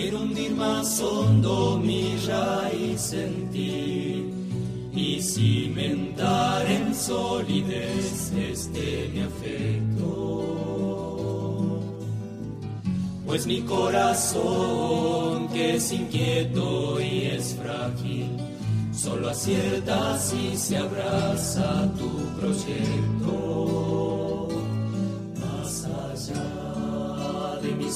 Quiero hundir más hondo mi raíz en ti y cimentar en solidez este mi afecto. Pues mi corazón, que es inquieto y es frágil, solo acierta si se abraza tu proyecto.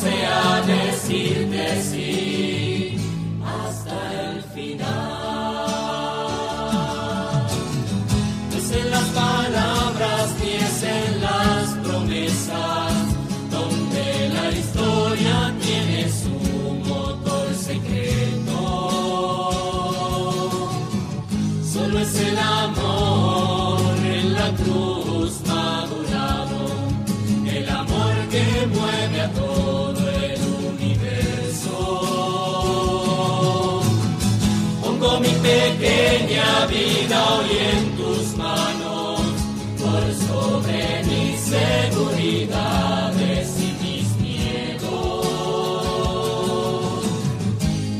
sea decirte pequeña vida hoy en tus manos, por sobre mis seguridades y mis miedos.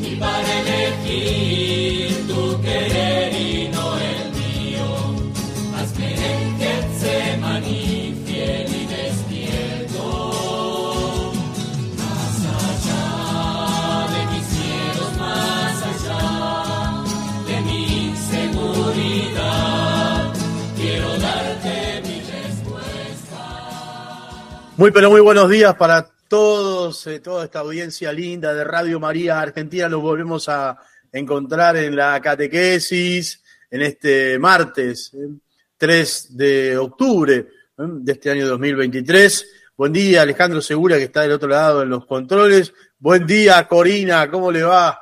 Y para elegir tu querer Muy pero muy buenos días para todos, eh, toda esta audiencia linda de Radio María Argentina. Nos volvemos a encontrar en la catequesis en este martes, eh, 3 de octubre eh, de este año 2023. Buen día, Alejandro Segura, que está del otro lado en los controles. Buen día, Corina, ¿cómo le va?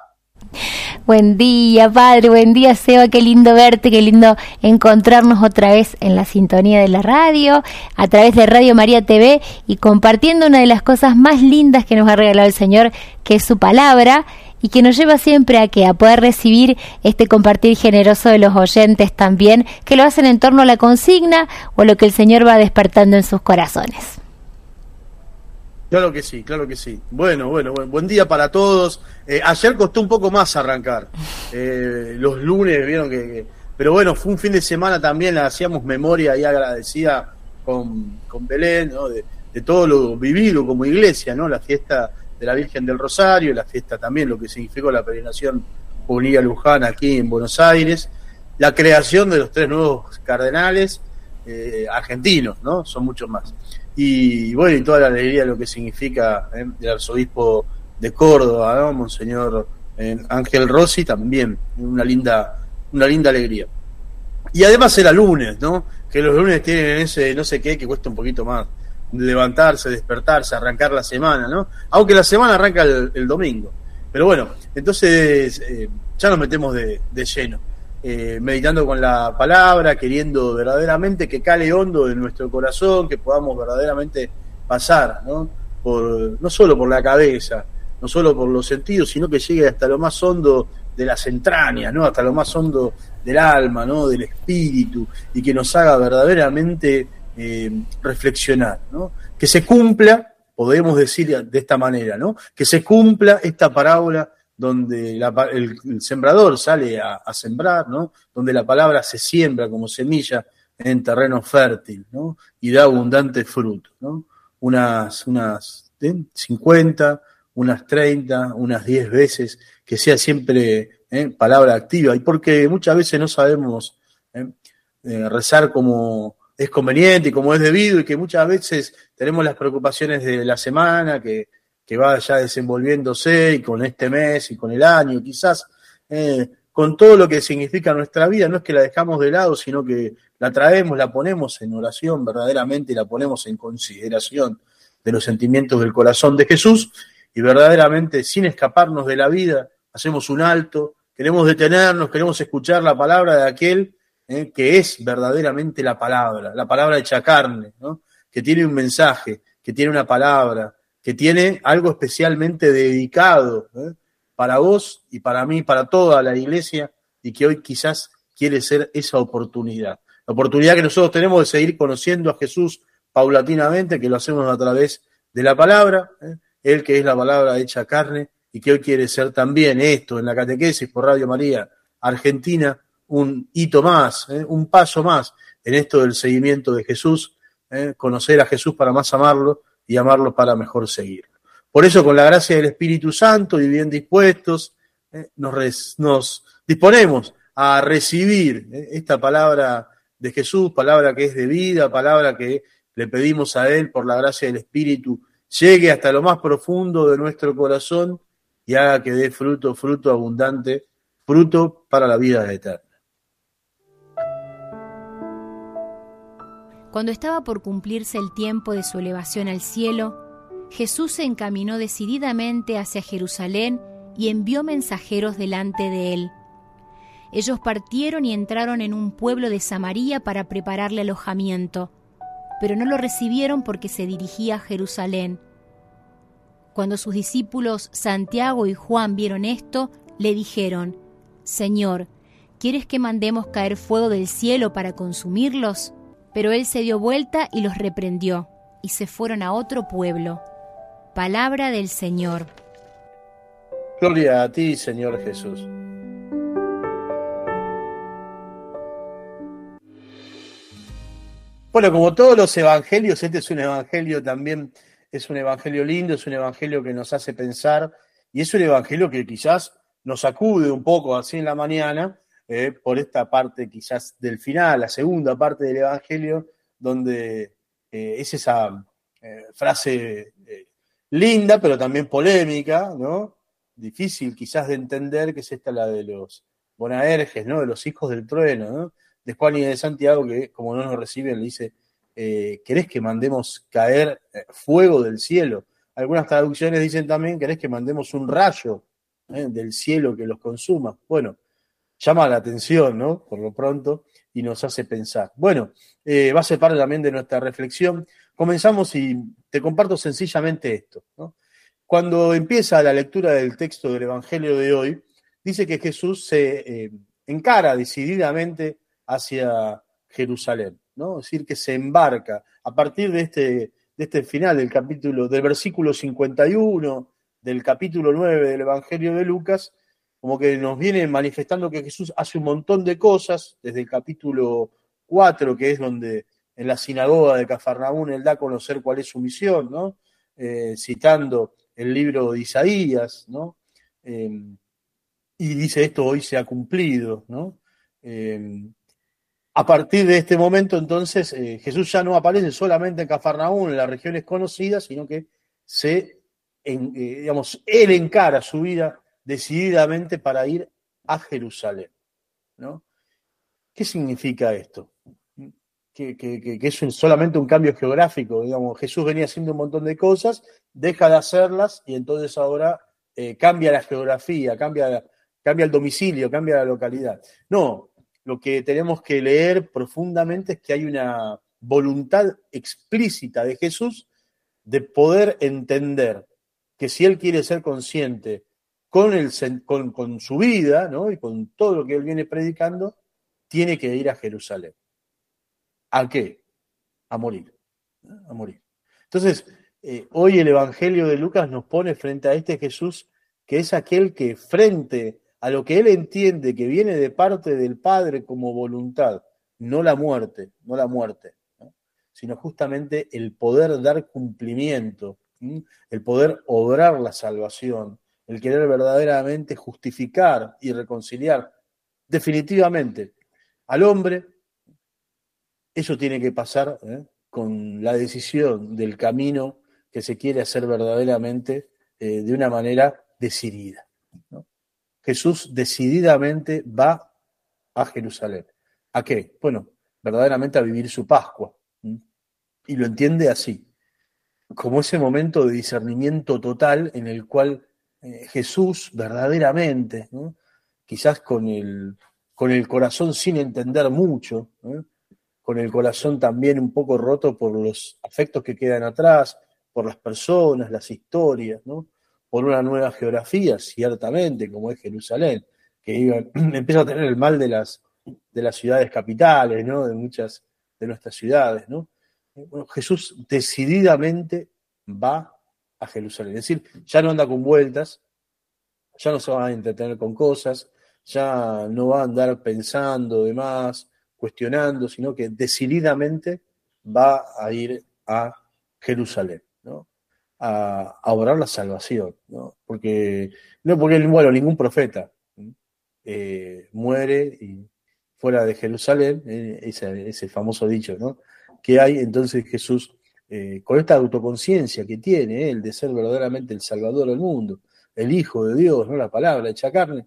Buen día, padre, buen día, Seba, qué lindo verte, qué lindo encontrarnos otra vez en la sintonía de la radio, a través de Radio María TV y compartiendo una de las cosas más lindas que nos ha regalado el Señor, que es su palabra y que nos lleva siempre a que a poder recibir este compartir generoso de los oyentes también, que lo hacen en torno a la consigna o lo que el Señor va despertando en sus corazones. Claro que sí, claro que sí. Bueno, bueno, buen, buen día para todos. Eh, ayer costó un poco más arrancar. Eh, los lunes, vieron que, que- Pero bueno, fue un fin de semana también, hacíamos memoria y agradecida con, con Belén, ¿no? De, de todo lo vivido como iglesia, ¿no? La fiesta de la Virgen del Rosario, la fiesta también, lo que significó la peregrinación Juvenil Luján aquí en Buenos Aires, la creación de los tres nuevos cardenales eh, argentinos, ¿no? Son muchos más. Y bueno, y toda la alegría de lo que significa ¿eh? el arzobispo de Córdoba, ¿no? Monseñor eh, Ángel Rossi, también una linda, una linda alegría. Y además era lunes, ¿no? Que los lunes tienen ese no sé qué que cuesta un poquito más levantarse, despertarse, arrancar la semana, ¿no? Aunque la semana arranca el, domingo. Pero bueno, entonces eh, ya nos metemos de, lleno, eh, meditando con la palabra, queriendo verdaderamente que cale hondo en nuestro corazón, que podamos verdaderamente pasar, ¿no? Por, no solo por la cabeza, no solo por los sentidos, sino que llegue hasta lo más hondo de las entrañas, ¿no? Hasta lo más hondo del alma, ¿no? Del espíritu, y que nos haga verdaderamente eh, reflexionar, ¿no? Que se cumpla, podemos decir de esta manera, ¿no? Que se cumpla esta parábola donde el, sembrador sale a, sembrar, ¿no? Donde la palabra se siembra como semilla en terreno fértil, ¿no? Y da abundante fruto, ¿no? Unas, unas 50, unas 30, unas 10 veces, que sea siempre ¿eh? palabra activa. Y porque muchas veces no sabemos ¿eh? Eh, rezar como es conveniente y como es debido, y que muchas veces tenemos las preocupaciones de la semana, que que va ya desenvolviéndose y con este mes y con el año, quizás eh, con todo lo que significa nuestra vida, no es que la dejamos de lado, sino que la traemos, la ponemos en oración verdaderamente la ponemos en consideración de los sentimientos del corazón de Jesús y verdaderamente sin escaparnos de la vida, hacemos un alto, queremos detenernos, queremos escuchar la palabra de aquel eh, que es verdaderamente la palabra, la palabra hecha carne, que tiene un mensaje, que tiene una palabra, que tiene algo especialmente dedicado ¿eh? para vos y para mí, para toda la iglesia, y que hoy quizás quiere ser esa oportunidad. La oportunidad que nosotros tenemos de seguir conociendo a Jesús paulatinamente, que lo hacemos a través de la palabra, ¿eh? Él que es la palabra hecha carne, y que hoy quiere ser también esto en la catequesis por Radio María Argentina, un hito más, ¿eh? un paso más en esto del seguimiento de Jesús, conocer a Jesús para más amarlo y amarlo para mejor seguirlo. Por eso, con la gracia del Espíritu Santo y bien dispuestos, eh, nos, disponemos a recibir eh, esta palabra de Jesús, palabra que es de vida, palabra que le pedimos a Él por la gracia del Espíritu, llegue hasta lo más profundo de nuestro corazón y haga que dé fruto, fruto abundante, fruto para la vida eterna. Cuando estaba por cumplirse el tiempo de su elevación al cielo, Jesús se encaminó decididamente hacia Jerusalén y envió mensajeros delante de él. Ellos partieron y entraron en un pueblo de Samaria para prepararle alojamiento, pero no lo recibieron porque se dirigía a Jerusalén. Cuando sus discípulos Santiago y Juan vieron esto, le dijeron, Señor, ¿quieres que mandemos caer fuego del cielo para consumirlos? Pero él se dio vuelta y los reprendió, y se fueron a otro pueblo. Palabra del Señor. Gloria a ti, Señor Jesús. Bueno, como todos los evangelios, este es un evangelio también, es un evangelio lindo, es un evangelio que nos hace pensar y es un evangelio que quizás nos sacude un poco así en la mañana, eh, por esta parte quizás del final, la segunda parte del Evangelio, donde eh, es esa eh, frase linda, pero también polémica, ¿no? Difícil quizás de entender, que es esta la de los Bonaerges, ¿no? De los hijos del trueno, ¿no? De Juan y de Santiago, que como no nos reciben, le dice, ¿querés que mandemos caer fuego del cielo? Algunas traducciones dicen también, ¿querés que mandemos un rayo del cielo que los consuma? Bueno, llama la atención, ¿no? Por lo pronto, y nos hace pensar. Bueno, eh, va a ser parte también de nuestra reflexión. Comenzamos y te comparto sencillamente esto, ¿no? Cuando empieza la lectura del texto del Evangelio de hoy, dice que Jesús se eh, encara decididamente hacia Jerusalén, ¿no? Es decir, que se embarca a partir de este, de este final del capítulo, del versículo 51 del capítulo 9 del Evangelio de Lucas, como que nos viene manifestando que Jesús hace un montón de cosas, desde el capítulo 4, que es donde en la sinagoga de Cafarnaún él da a conocer cuál es su misión, ¿no? Eh, citando el libro de Isaías, ¿no? Em, y dice esto hoy se ha cumplido, ¿no? Em, a partir de este momento, entonces, eh, Jesús ya no aparece solamente en Cafarnaún, en las regiones conocidas, sino que se, eh, digamos, él encara su vida decididamente para ir a Jerusalén. ¿no? ¿Qué significa esto? Que, es solamente un cambio geográfico, digamos, Jesús venía haciendo un montón de cosas, deja de hacerlas y entonces ahora eh, cambia la geografía, cambia el domicilio, cambia la localidad. No, lo que tenemos que leer profundamente es que hay una voluntad explícita de Jesús de poder entender que si él quiere ser consciente con, su vida ¿no? y con todo lo que él viene predicando, tiene que ir a Jerusalén. ¿A qué? A morir. A morir. Entonces, eh, hoy el Evangelio de Lucas nos pone frente a este Jesús que es aquel que frente a lo que él entiende que viene de parte del Padre como voluntad, no la muerte, no la muerte, sino justamente el poder dar cumplimiento, el poder obrar la salvación, el querer verdaderamente justificar y reconciliar definitivamente al hombre, eso tiene que pasar ¿eh? con la decisión del camino que se quiere hacer verdaderamente eh, de una manera decidida. Jesús decididamente va a Jerusalén. ¿A qué? Bueno, verdaderamente a vivir su Pascua. Y lo entiende así, como ese momento de discernimiento total en el cual eh, Jesús verdaderamente, quizás con el, con el corazón sin entender mucho, con el corazón también un poco roto por los afectos que quedan atrás, por las personas, las historias, por una nueva geografía, ciertamente, como es Jerusalén, que empieza a tener el mal de las, de las ciudades capitales, ¿no? de muchas de nuestras ciudades. ¿no? Jesús decididamente va a Jerusalén, es decir, ya no anda con vueltas, ya no se va a entretener con cosas, ya no va a andar pensando demás, cuestionando, sino que decididamente va a ir a Jerusalén a, a orar la salvación, ¿no? Porque, no porque, bueno, ningún profeta eh, muere y fuera de Jerusalén, eh, ese, ese, famoso dicho, ¿no? Que hay entonces Jesús, eh, con esta autoconciencia que tiene él de ser verdaderamente el Salvador del mundo, el Hijo de Dios, ¿no? La palabra hecha carne,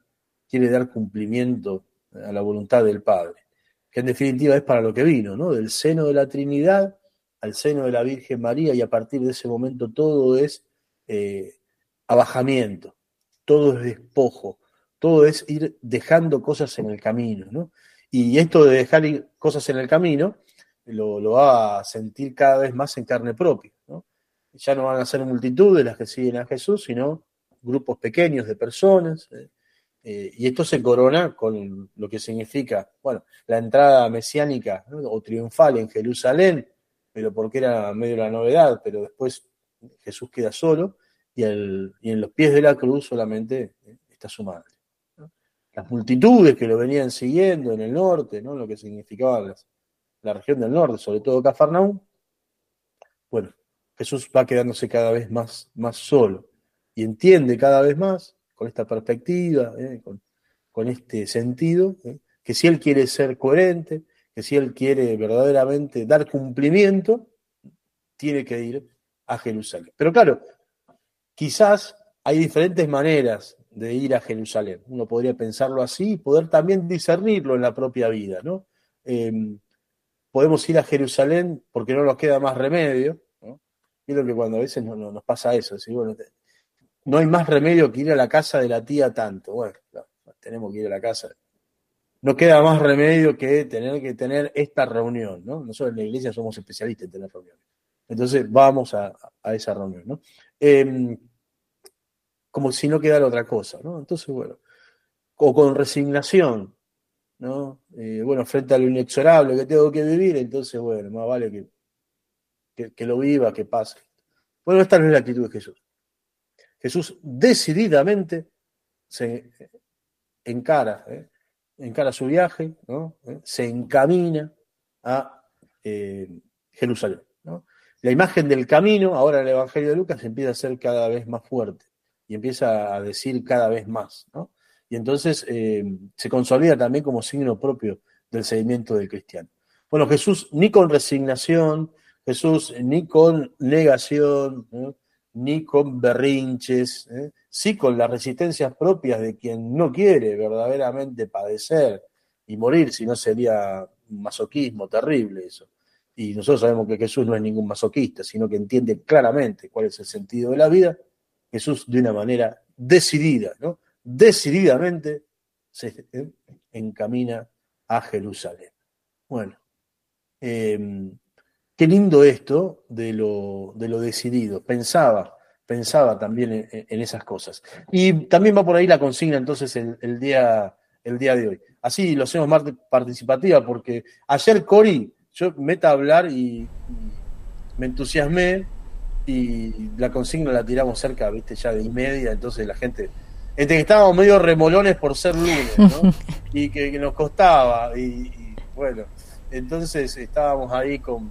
quiere dar cumplimiento a la voluntad del Padre, que en definitiva es para lo que vino, ¿no? Del seno de la Trinidad al seno de la Virgen María y a partir de ese momento todo es eh, abajamiento, todo es despojo, todo es ir dejando cosas en el camino, ¿no? Y esto de dejar cosas en el camino lo, lo, va a sentir cada vez más en carne propia, ¿no? Ya no van a ser multitudes las que siguen a Jesús, sino grupos pequeños de personas. ¿eh? Eh, y esto se corona con lo que significa, bueno, la entrada mesiánica o triunfal en Jerusalén, pero porque era medio la novedad, pero después Jesús queda solo y, y en los pies de la cruz solamente eh, está su madre. Las multitudes que lo venían siguiendo en el norte, ¿no? lo que significaba la región del norte, sobre todo Cafarnaúm, bueno, Jesús va quedándose cada vez más, más solo y entiende cada vez más con esta perspectiva, ¿eh? con, este sentido, ¿eh? que si él quiere ser coherente, que si él quiere verdaderamente dar cumplimiento, tiene que ir a Jerusalén. Pero claro, quizás hay diferentes maneras de ir a Jerusalén. Uno podría pensarlo así y poder también discernirlo en la propia vida, ¿no? Eh, podemos ir a Jerusalén porque no nos queda más remedio. Y lo que cuando a veces no, no, nos pasa eso, bueno, no hay más remedio que ir a la casa de la tía tanto. Bueno, tenemos que ir a la casa no queda más remedio que tener que tener esta reunión, ¿no? Nosotros en la iglesia somos especialistas en tener reuniones. Entonces vamos a, esa reunión, ¿no? Em, como si no quedara otra cosa, ¿no? Entonces, bueno, o con resignación, ¿no? Eh, bueno, frente a lo inexorable que tengo que vivir, entonces, bueno, más vale que, que, lo viva, que pase. Bueno, esta no es la actitud de Jesús. Jesús decididamente se encara, ¿eh? encara su viaje, ¿no? ¿Eh? se encamina a Jerusalén. La imagen del camino, ahora en el Evangelio de Lucas, empieza a ser cada vez más fuerte y empieza a decir cada vez más. ¿no? Y entonces eh, se consolida también como signo propio del seguimiento del cristiano. Bueno, Jesús ni con resignación, Jesús ni con negación, ni con berrinches, ¿eh? sí con las resistencias propias de quien no quiere verdaderamente padecer y morir, si no sería un masoquismo terrible eso. Y nosotros sabemos que Jesús no es ningún masoquista, sino que entiende claramente cuál es el sentido de la vida. Jesús de una manera decidida, ¿no? Decididamente se ¿eh? encamina a Jerusalén. Bueno, em, qué lindo esto de lo, de lo decidido. Pensaba, pensaba también en, esas cosas. Y también va por ahí la consigna entonces el, día, el día de hoy. Así lo hacemos más participativa porque ayer Cori, yo meta a hablar y, me entusiasmé y la consigna la tiramos cerca, viste, ya de y media, entonces la gente, entre que estábamos medio remolones por ser lunes, ¿no? y que, nos costaba, y, bueno, entonces estábamos ahí con,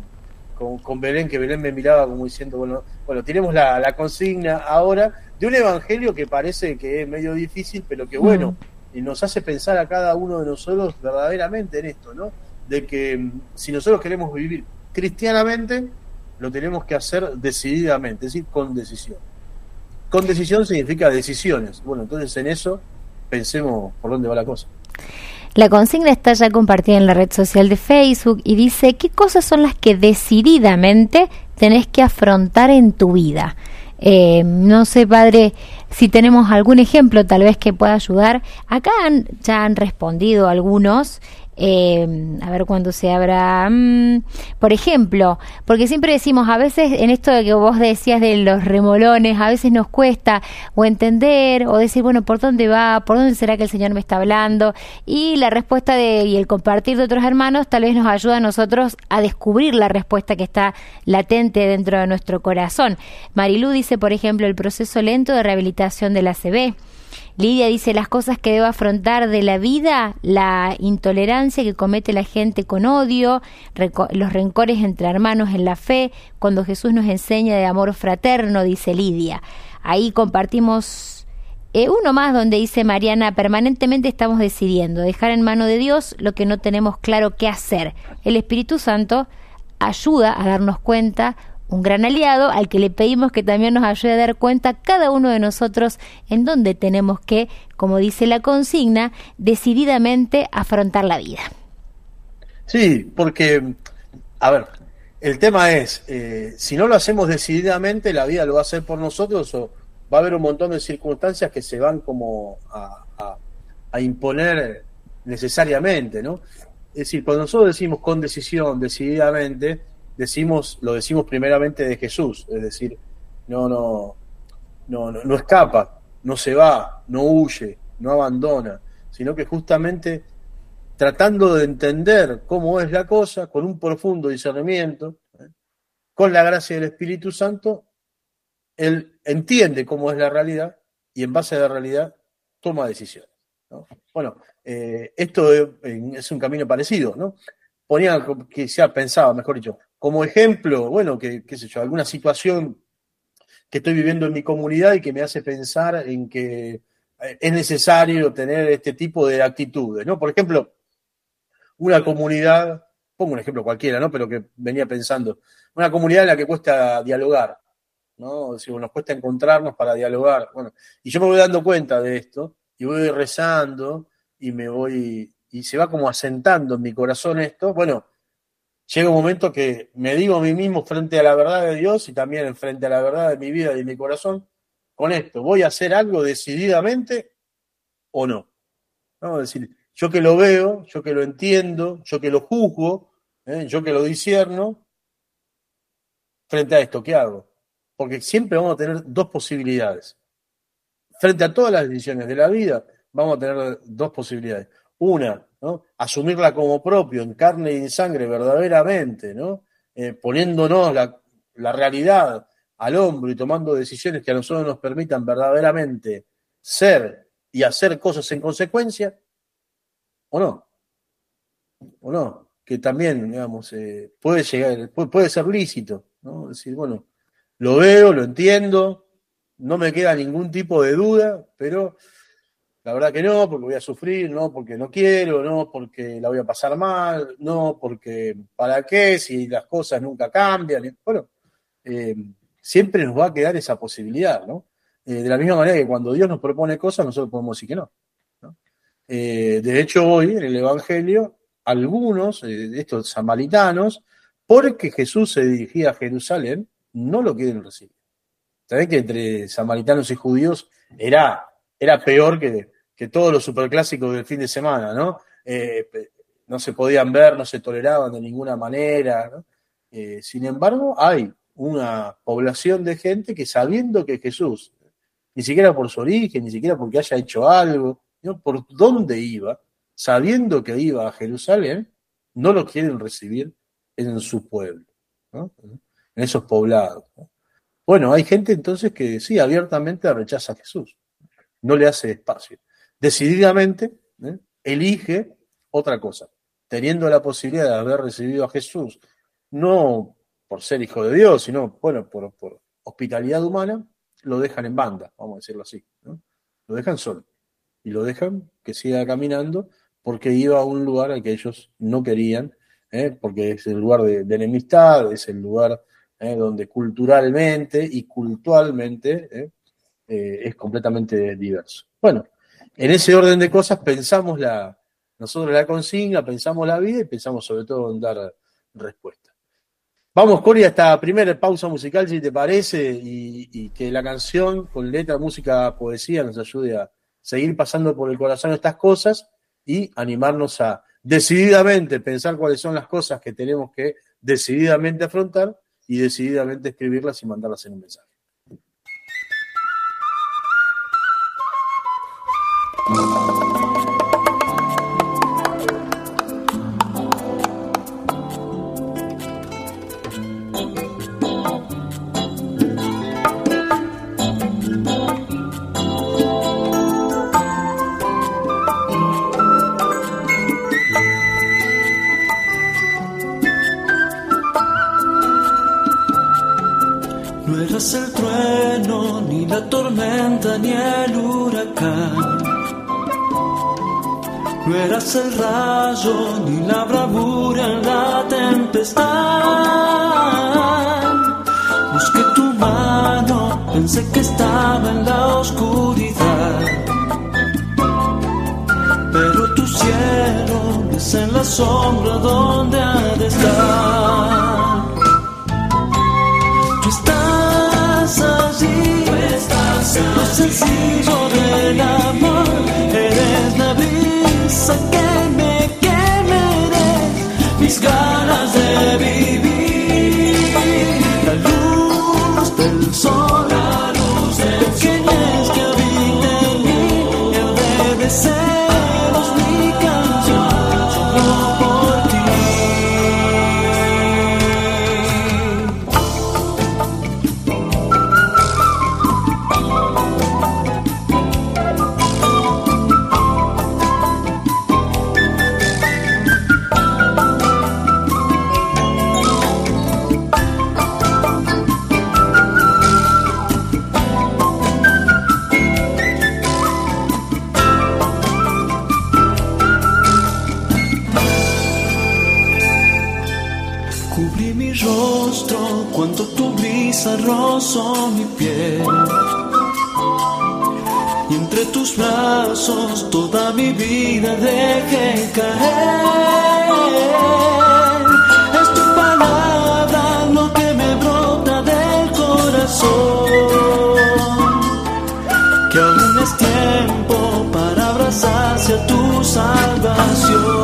con, Belén, que Belén me miraba como diciendo, bueno, bueno, tenemos la, consigna ahora de un evangelio que parece que es medio difícil, pero que bueno, y nos hace pensar a cada uno de nosotros verdaderamente en esto, ¿no? De que mm, si nosotros queremos vivir cristianamente, lo tenemos que hacer decididamente, es decir, con decisión. Con decisión significa decisiones. Bueno, entonces en eso pensemos por dónde va la cosa. La consigna está ya compartida en la red social de Facebook y dice qué cosas son las que decididamente tenés que afrontar en tu vida. Eh, no sé, padre, si tenemos algún ejemplo tal vez que pueda ayudar. Acá ya han respondido algunos eh, a ver cuándo se abra. Mm, por ejemplo, porque siempre decimos, a veces en esto de que vos decías de los remolones, a veces nos cuesta o entender o decir, bueno, ¿por dónde va? ¿Por dónde será que el Señor me está hablando? Y la respuesta de, y el compartir de otros hermanos tal vez nos ayuda a nosotros a descubrir la respuesta que está latente dentro de nuestro corazón. Marilú dice, por ejemplo, el proceso lento de rehabilitación de la CB. Lidia dice las cosas que debo afrontar de la vida, la intolerancia que comete la gente con odio, los rencores entre hermanos en la fe, cuando Jesús nos enseña de amor fraterno, dice Lidia. Ahí compartimos eh, uno más donde dice Mariana, permanentemente estamos decidiendo dejar en mano de Dios lo que no tenemos claro qué hacer. El Espíritu Santo ayuda a darnos cuenta un gran aliado al que le pedimos que también nos ayude a dar cuenta cada uno de nosotros en dónde tenemos que, como dice la consigna, decididamente afrontar la vida. Sí, porque, a ver, el tema es, eh, si no lo hacemos decididamente, la vida lo va a hacer por nosotros o va a haber un montón de circunstancias que se van como a, a imponer necesariamente, ¿no? Es decir, cuando nosotros decimos con decisión, decididamente, decimos, lo decimos primeramente de Jesús, es decir, no, no, no, no, escapa, no se va, no huye, no abandona, sino que justamente tratando de entender cómo es la cosa, con un profundo discernimiento, ¿eh? con la gracia del Espíritu Santo, él entiende cómo es la realidad y en base a la realidad toma decisiones. Bueno, eh, esto es, un camino parecido, ¿no? Ponía, que ya pensaba, mejor dicho, como ejemplo, bueno, que, qué sé yo, alguna situación que estoy viviendo en mi comunidad y que me hace pensar en que eh, es necesario tener este tipo de actitudes, ¿no? Por ejemplo, una comunidad, pongo un ejemplo cualquiera, ¿no? Pero que venía pensando, una comunidad en la que cuesta dialogar, ¿no? Nos cuesta encontrarnos para dialogar, bueno, y yo me voy dando cuenta de esto y voy rezando y me voy, y se va como asentando en mi corazón esto, bueno, llega un momento que me digo a mí mismo frente a la verdad de Dios y también frente a la verdad de mi vida y de mi corazón, con esto, ¿voy a hacer algo decididamente o no? ¿No? Es decir, yo que lo veo, yo que lo entiendo, yo que lo juzgo, ¿eh? yo que lo disierno, frente a esto, ¿qué hago? Porque siempre vamos a tener dos posibilidades. Frente a todas las decisiones de la vida, vamos a tener dos posibilidades. Una, asumirla como propio, en carne y en sangre verdaderamente, ¿no? Eh, poniéndonos la, la realidad al hombro y tomando decisiones que a nosotros nos permitan verdaderamente ser y hacer cosas en consecuencia, ¿o no? ¿O no? Que también, digamos, eh, puede llegar, puede, ser lícito, ¿no? decir, bueno, lo veo, lo entiendo, no me queda ningún tipo de duda, pero La verdad que no, porque voy a sufrir, no, porque no quiero, no, porque la voy a pasar mal, no, porque ¿para qué? Si las cosas nunca cambian. Bueno, eh, siempre nos va a quedar esa posibilidad, ¿no? Eh, de la misma manera que cuando Dios nos propone cosas, nosotros podemos decir que no. Eh, de hecho, hoy en el Evangelio, algunos de estos samaritanos, porque Jesús se dirigía a Jerusalén, no lo quieren recibir. Sabés que entre samaritanos y judíos era era peor que, todos los superclásicos del fin de semana, ¿no? Eh, no se podían ver, no se toleraban de ninguna manera. Eh, sin embargo, hay una población de gente que sabiendo que Jesús, ni siquiera por su origen, ni siquiera porque haya hecho algo, por dónde iba, sabiendo que iba a Jerusalén, no lo quieren recibir en su pueblo, ¿no? en esos poblados. ¿no? Bueno, hay gente entonces que sí, abiertamente rechaza a Jesús no le hace espacio. Decididamente ¿eh? elige otra cosa, teniendo la posibilidad de haber recibido a Jesús, no por ser hijo de Dios, sino, bueno, por, hospitalidad humana, lo dejan en banda, vamos a decirlo así. ¿no? Lo dejan solo y lo dejan que siga caminando porque iba a un lugar al que ellos no querían, ¿eh? porque es el lugar de, de enemistad, es el lugar ¿eh? donde culturalmente y cultualmente ¿eh? es completamente diverso. Bueno, en ese orden de cosas pensamos la, nosotros la consigna, pensamos la vida y pensamos sobre todo en dar respuesta. Vamos, Cori, a esta primera pausa musical, si te parece, y, y, que la canción con letra, música, poesía nos ayude a seguir pasando por el corazón estas cosas y animarnos a decididamente pensar cuáles son las cosas que tenemos que decididamente afrontar y decididamente escribirlas y mandarlas en un mensaje. No eras el trueno, ni la tormenta, ni el huracán. No eras el rayo, ni la bravura en la tempestad. Busqué tu mano, pensé que estaba en la oscuridad. Pero tu cielo es en la sombra donde ha de estar. Cuando tu brisa rozó mi piel. Y entre tus brazos toda mi vida dejé caer. Es tu palabra lo que me brota del corazón. Que aún es tiempo para abrazarse a tu salvación.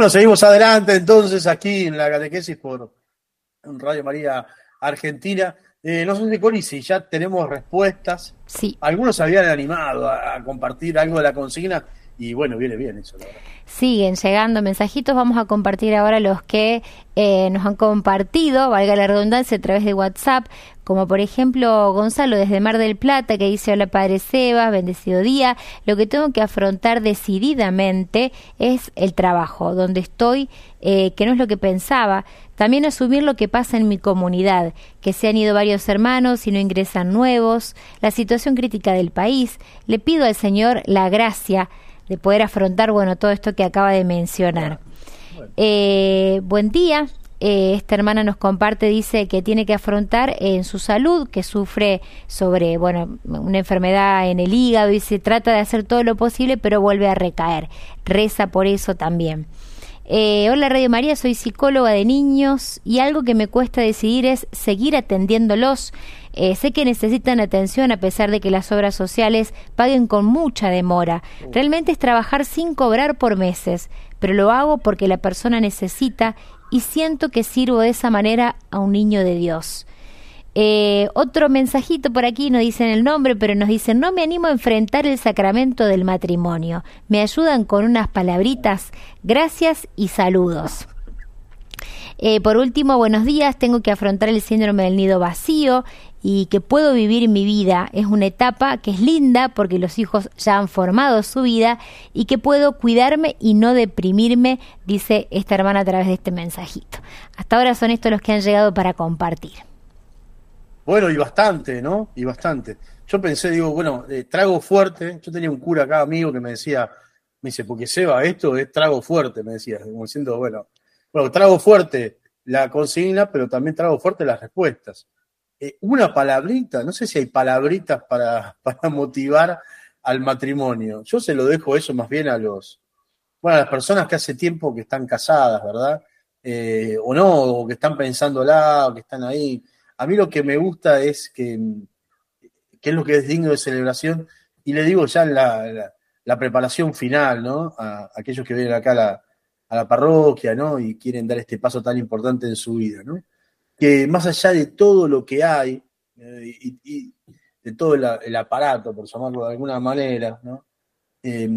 Bueno, seguimos adelante entonces aquí en la catequesis por Radio María Argentina. Eh, no sé, Cori, si ya tenemos respuestas. Sí. Algunos habían animado a, a compartir algo de la consigna y bueno, viene bien eso, la verdad. Siguen llegando mensajitos. Vamos a compartir ahora los que eh, nos han compartido, valga la redundancia, a través de WhatsApp. Como por ejemplo Gonzalo desde Mar del Plata que dice: Hola Padre Sebas, bendecido día. Lo que tengo que afrontar decididamente es el trabajo, donde estoy, eh, que no es lo que pensaba. También asumir lo que pasa en mi comunidad, que se han ido varios hermanos y no ingresan nuevos, la situación crítica del país. Le pido al Señor la gracia de poder afrontar, bueno, todo esto que acaba de mencionar. Eh, buen día. Eh, esta hermana nos comparte, dice que tiene que afrontar en su salud, que sufre sobre, bueno, una enfermedad en el hígado y se trata de hacer todo lo posible, pero vuelve a recaer. Reza por eso también. Eh, hola Radio María, soy psicóloga de niños y algo que me cuesta decidir es seguir atendiéndolos. Eh, sé que necesitan atención a pesar de que las obras sociales paguen con mucha demora. Realmente es trabajar sin cobrar por meses, pero lo hago porque la persona necesita y siento que sirvo de esa manera a un niño de Dios. Eh, otro mensajito por aquí, no dicen el nombre, pero nos dicen, no me animo a enfrentar el sacramento del matrimonio. Me ayudan con unas palabritas. Gracias y saludos. Eh, por último, buenos días. Tengo que afrontar el síndrome del nido vacío y que puedo vivir mi vida. Es una etapa que es linda porque los hijos ya han formado su vida y que puedo cuidarme y no deprimirme, dice esta hermana a través de este mensajito. Hasta ahora son estos los que han llegado para compartir. Bueno, y bastante, ¿no? Y bastante. Yo pensé, digo, bueno, eh, trago fuerte. Yo tenía un cura acá, amigo, que me decía, me dice, porque Seba, esto es trago fuerte, me decía, como diciendo, bueno, bueno, trago fuerte la consigna, pero también trago fuerte las respuestas. Eh, una palabrita, no sé si hay palabritas para, para motivar al matrimonio. Yo se lo dejo eso más bien a los, bueno, a las personas que hace tiempo que están casadas, ¿verdad? Eh, o no, o que están pensándola, o que están ahí. A mí lo que me gusta es que, que es lo que es digno de celebración, y le digo ya en la, la, preparación final, ¿no? A, a aquellos que vienen acá a la, a la parroquia, ¿no? Y quieren dar este paso tan importante en su vida, ¿no? Que más allá de todo lo que hay, eh, y, de todo el, aparato, por llamarlo de alguna manera, ¿no? Eh,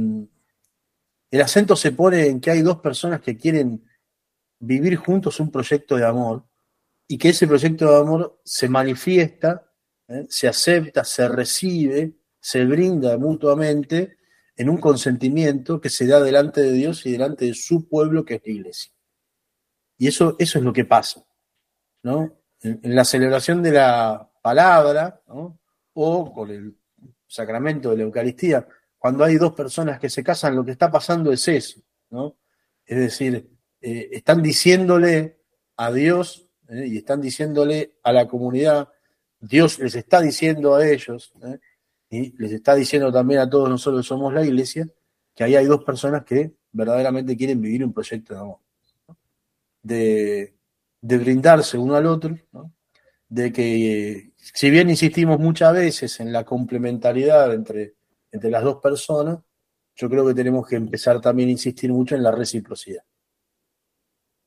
el acento se pone en que hay dos personas que quieren vivir juntos un proyecto de amor y que ese proyecto de amor se manifiesta, ¿eh? se acepta, se recibe, se brinda mutuamente en un consentimiento que se da delante de Dios y delante de su pueblo, que es la iglesia. Y eso, eso es lo que pasa, ¿no? En, la celebración de la palabra. O con el sacramento de la Eucaristía, cuando hay dos personas que se casan, lo que está pasando es eso, ¿no? Es decir, eh, están diciéndole a Dios ¿eh? y están diciéndole a la comunidad, Dios les está diciendo a ellos, ¿eh? Y les está diciendo también a todos nosotros que somos la iglesia, que ahí hay dos personas que verdaderamente quieren vivir un proyecto de amor, de, brindarse uno al otro, de que si bien insistimos muchas veces en la complementariedad entre, entre las dos personas, yo creo que tenemos que empezar también a insistir mucho en la reciprocidad.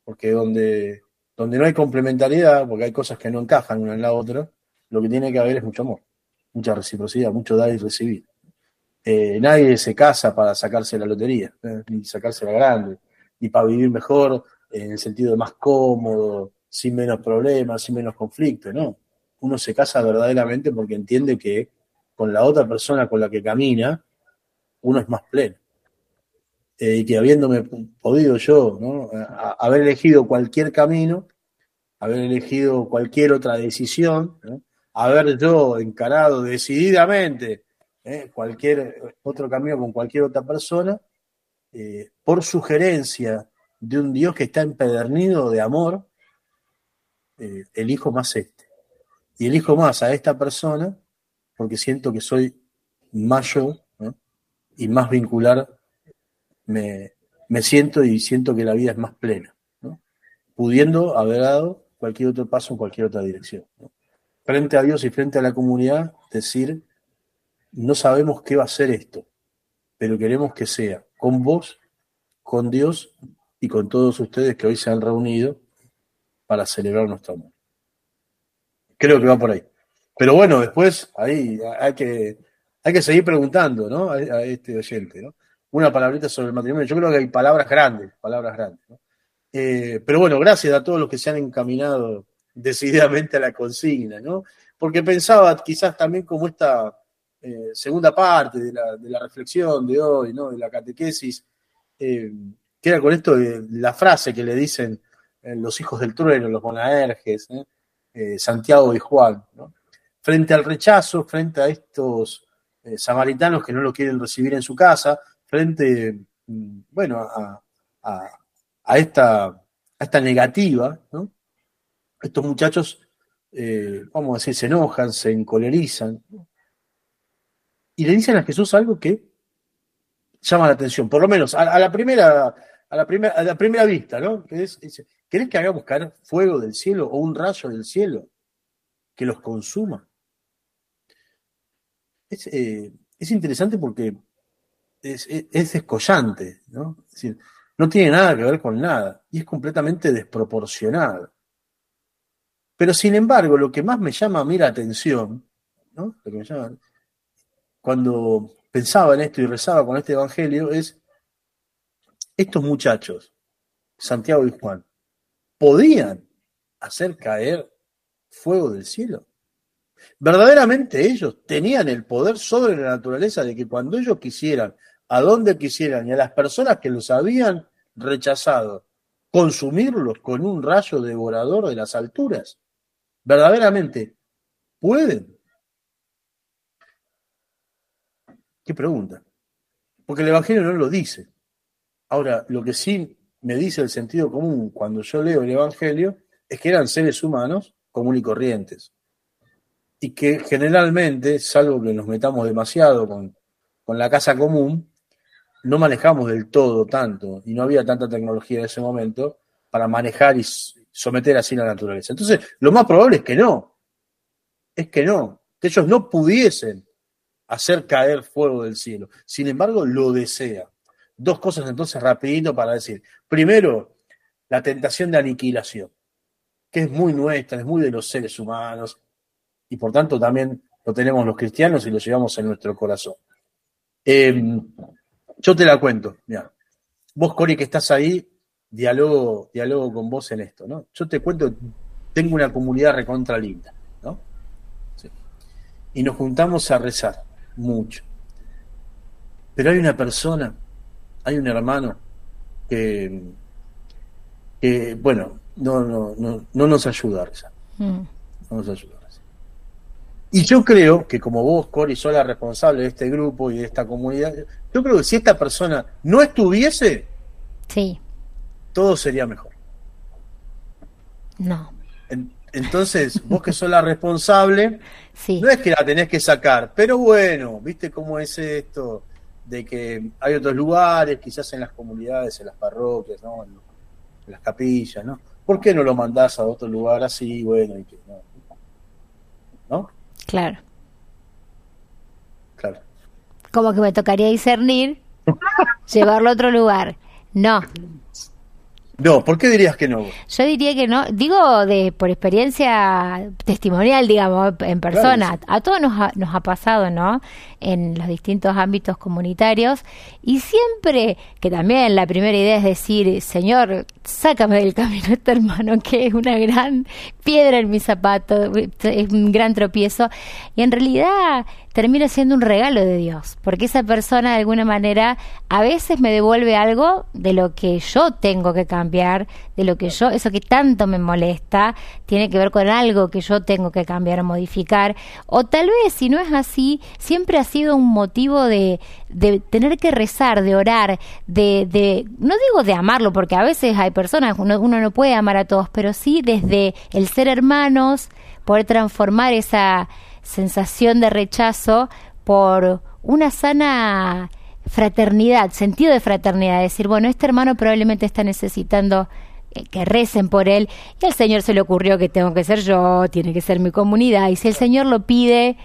Porque donde, donde no hay complementariedad, porque hay cosas que no encajan una en la otra, lo que tiene que haber es mucho amor mucha reciprocidad, mucho dar y recibir. Eh, nadie se casa para sacarse la lotería, ¿eh? ni sacarse la grande, ni para vivir mejor en el sentido de más cómodo, sin menos problemas, sin menos conflictos, no. Uno se casa verdaderamente porque entiende que con la otra persona con la que camina, uno es más pleno. Eh, y que habiéndome podido yo ¿no? Haber elegido cualquier camino, haber elegido cualquier otra decisión, ¿no? Haber yo encarado decididamente eh, cualquier otro camino con cualquier otra persona, eh, por sugerencia de un Dios que está empedernido de amor, eh, elijo más este. Y elijo más a esta persona porque siento que soy más yo y más vincular me, me siento y siento que la vida es más plena, pudiendo haber dado cualquier otro paso en cualquier otra dirección. Frente a Dios y frente a la comunidad, decir, no sabemos qué va a ser esto, pero queremos que sea con vos, con Dios y con todos ustedes que hoy se han reunido para celebrar nuestro amor. Creo que va por ahí. Pero bueno, después ahí hay que, hay que seguir preguntando ¿no? a, este oyente. ¿no? Una palabrita sobre el matrimonio. Yo creo que hay palabras grandes, palabras grandes. Eh, pero bueno, gracias a todos los que se han encaminado decididamente a la consigna, ¿no? Porque pensaba quizás también como esta eh, segunda parte de la, de la, reflexión de hoy, ¿no? De la catequesis, eh, que era con esto de la frase que le dicen los hijos del trueno, los monaerges, Santiago y Juan, ¿no? frente al rechazo, frente a estos eh, samaritanos que no lo quieren recibir en su casa, frente, mm, bueno, a, a, a, esta, a esta negativa, ¿no? Estos muchachos, eh, vamos a decir, se enojan, se encolerizan, y le dicen a Jesús algo que llama la atención, por lo menos a, la primera, a la primera, a la primera vista, ¿no? Es, ¿querés que hagamos caer fuego del cielo o un rayo del cielo que los consuma? es, eh, es interesante porque es, es, es descollante, ¿no? Es decir, no tiene nada que ver con nada y es completamente desproporcionado. Pero sin embargo, lo que más me llama a mí la atención, cuando pensaba en esto y rezaba con este evangelio, es estos muchachos, Santiago y Juan, podían hacer caer fuego del cielo. Verdaderamente ellos tenían el poder sobre la naturaleza de que cuando ellos quisieran, a donde quisieran y a las personas que los habían rechazado, consumirlos con un rayo devorador de las alturas. Verdaderamente, ¿pueden? ¿Qué pregunta? Porque el Evangelio no lo dice. Ahora, lo que sí me dice el sentido común cuando yo leo el Evangelio es que eran seres humanos común y corrientes y que generalmente, salvo que nos metamos demasiado con, con, la casa común, no manejamos del todo tanto y no había tanta tecnología en ese momento para manejar y someter así la naturaleza. Entonces, lo más probable es que no, es que no, que ellos no pudiesen hacer caer fuego del cielo. Sin embargo, lo desea. Dos cosas entonces rapidito para decir. Primero, la tentación de aniquilación, que es muy nuestra, es muy de los seres humanos, y por tanto también lo tenemos los cristianos y lo llevamos en nuestro corazón. Eh, yo te la cuento, mira. Vos, Cori, que estás ahí, dialogo, dialogo con vos en esto, ¿no? Yo te cuento, tengo una comunidad recontra linda, ¿no? Sí. Y nos juntamos a rezar, mucho. Pero hay una persona, hay un hermano que, que bueno, no, no, no, no nos ayuda a rezar. Mm. No nos ayuda. Y yo creo que como vos, Cori, sos la responsable de este grupo y de esta comunidad, yo creo que si esta persona no estuviese, sí. Todo sería mejor. No. En, entonces, vos que sos la responsable, sí. no es que la tenés que sacar, pero bueno, viste cómo es esto, de que hay otros lugares, quizás en las comunidades, en las parroquias, ¿no? en, en las capillas, ¿no? ¿Por qué no lo mandás a otro lugar así, bueno, y que no? ¿No? Claro. Claro. Como que me tocaría discernir, llevarlo a otro lugar. No. No, ¿por qué dirías que no? Yo diría que no. Digo de por experiencia testimonial, digamos, en persona. Claro. A todos nos ha, nos ha pasado, ¿no? En los distintos ámbitos comunitarios. Y siempre, que también la primera idea es decir, Señor, sácame del camino este hermano, que es una gran piedra en mi zapato, es un gran tropiezo. Y en realidad termina siendo un regalo de Dios, porque esa persona de alguna manera a veces me devuelve algo de lo que yo tengo que cambiar, de lo que yo, eso que tanto me molesta, tiene que ver con algo que yo tengo que cambiar o modificar, o tal vez si no es así, siempre ha sido un motivo de, de tener que rezar, de orar, de, de, no digo de amarlo, porque a veces hay personas, uno, uno no puede amar a todos, pero sí desde el ser hermanos, poder transformar esa sensación de rechazo por una sana fraternidad, sentido de fraternidad, decir, bueno, este hermano probablemente está necesitando eh, que recen por él y al Señor se le ocurrió que tengo que ser yo, tiene que ser mi comunidad y si el Señor lo pide,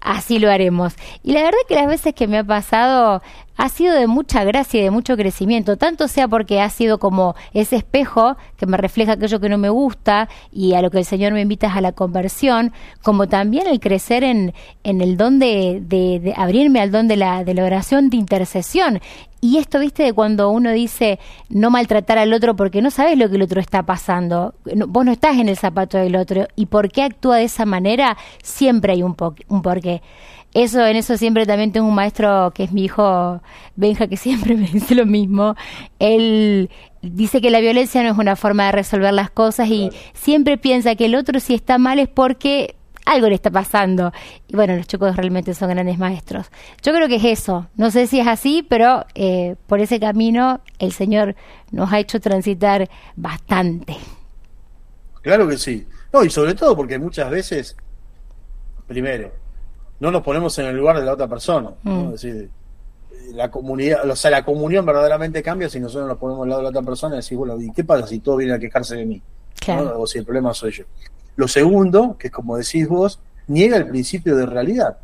así lo haremos. Y la verdad que las veces que me ha pasado ha sido de mucha gracia y de mucho crecimiento, tanto sea porque ha sido como ese espejo que me refleja aquello que no me gusta y a lo que el Señor me invita es a la conversión, como también el crecer en, en el don de, de, de abrirme al don de la, de la oración de intercesión. Y esto, viste, de cuando uno dice no maltratar al otro porque no sabes lo que el otro está pasando, no, vos no estás en el zapato del otro y por qué actúa de esa manera, siempre hay un, po un porqué. Eso, en eso siempre también tengo un maestro que es mi hijo Benja, que siempre me dice lo mismo. Él dice que la violencia no es una forma de resolver las cosas y siempre piensa que el otro si está mal es porque algo le está pasando. Y bueno, los chicos realmente son grandes maestros. Yo creo que es eso. No sé si es así, pero eh, por ese camino el Señor nos ha hecho transitar bastante. Claro que sí. No, y sobre todo porque muchas veces, primero, no nos ponemos en el lugar de la otra persona. ¿no? Es decir, la comunidad, o sea, la comunión verdaderamente cambia si nosotros nos ponemos al lado de la otra persona y decimos, bueno, ¿y qué pasa si todo viene a quejarse de mí? Claro. ¿no? O si el problema soy yo. Lo segundo, que es como decís vos, niega el principio de realidad.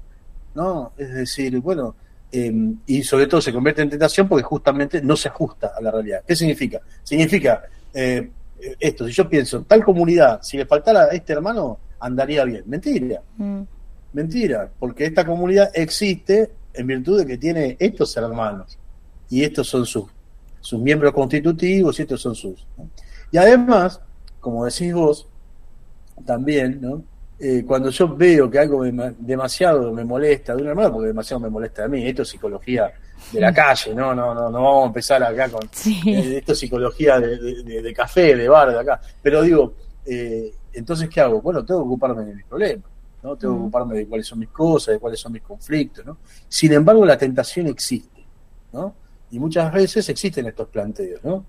¿no? Es decir, bueno, eh, y sobre todo se convierte en tentación porque justamente no se ajusta a la realidad. ¿Qué significa? Significa eh, esto, si yo pienso, tal comunidad, si le faltara a este hermano, andaría bien. Mentira. Mm. Mentira, porque esta comunidad existe en virtud de que tiene estos hermanos y estos son sus, sus miembros constitutivos y estos son sus. ¿no? Y además, como decís vos, también, ¿no? Eh, cuando yo veo que algo me, demasiado me molesta de un hermano, porque demasiado me molesta a mí, esto es psicología de la calle, no, no, no, no vamos a empezar acá con Sí. eh, esto es psicología de, de- de- de café, de bar, de acá. Pero digo, eh, entonces, ¿qué hago? Bueno, tengo que ocuparme de mis problemas, ¿no? Tengo que ocuparme de cuáles son mis cosas, de cuáles son mis conflictos, ¿no? Sin embargo, la tentación existe, ¿no? Y muchas veces existen estos planteos, ¿no?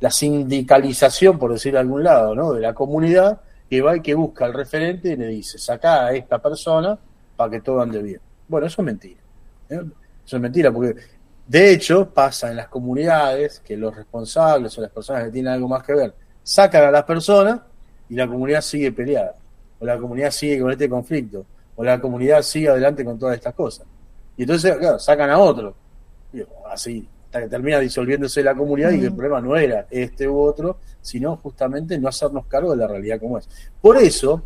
La sindicalización, por decir de algún lado, ¿no? De la comunidad que va y que busca al referente y le dice, saca a esta persona para que todo ande bien. Bueno, eso es mentira. ¿eh? Eso es mentira, porque de hecho pasa en las comunidades que los responsables o las personas que tienen algo más que ver sacan a las personas y la comunidad sigue peleada, o la comunidad sigue con este conflicto, o la comunidad sigue adelante con todas estas cosas. Y entonces, claro, sacan a otro, y así, hasta que termina disolviéndose la comunidad y que el problema no era este u otro, sino justamente no hacernos cargo de la realidad como es. Por eso,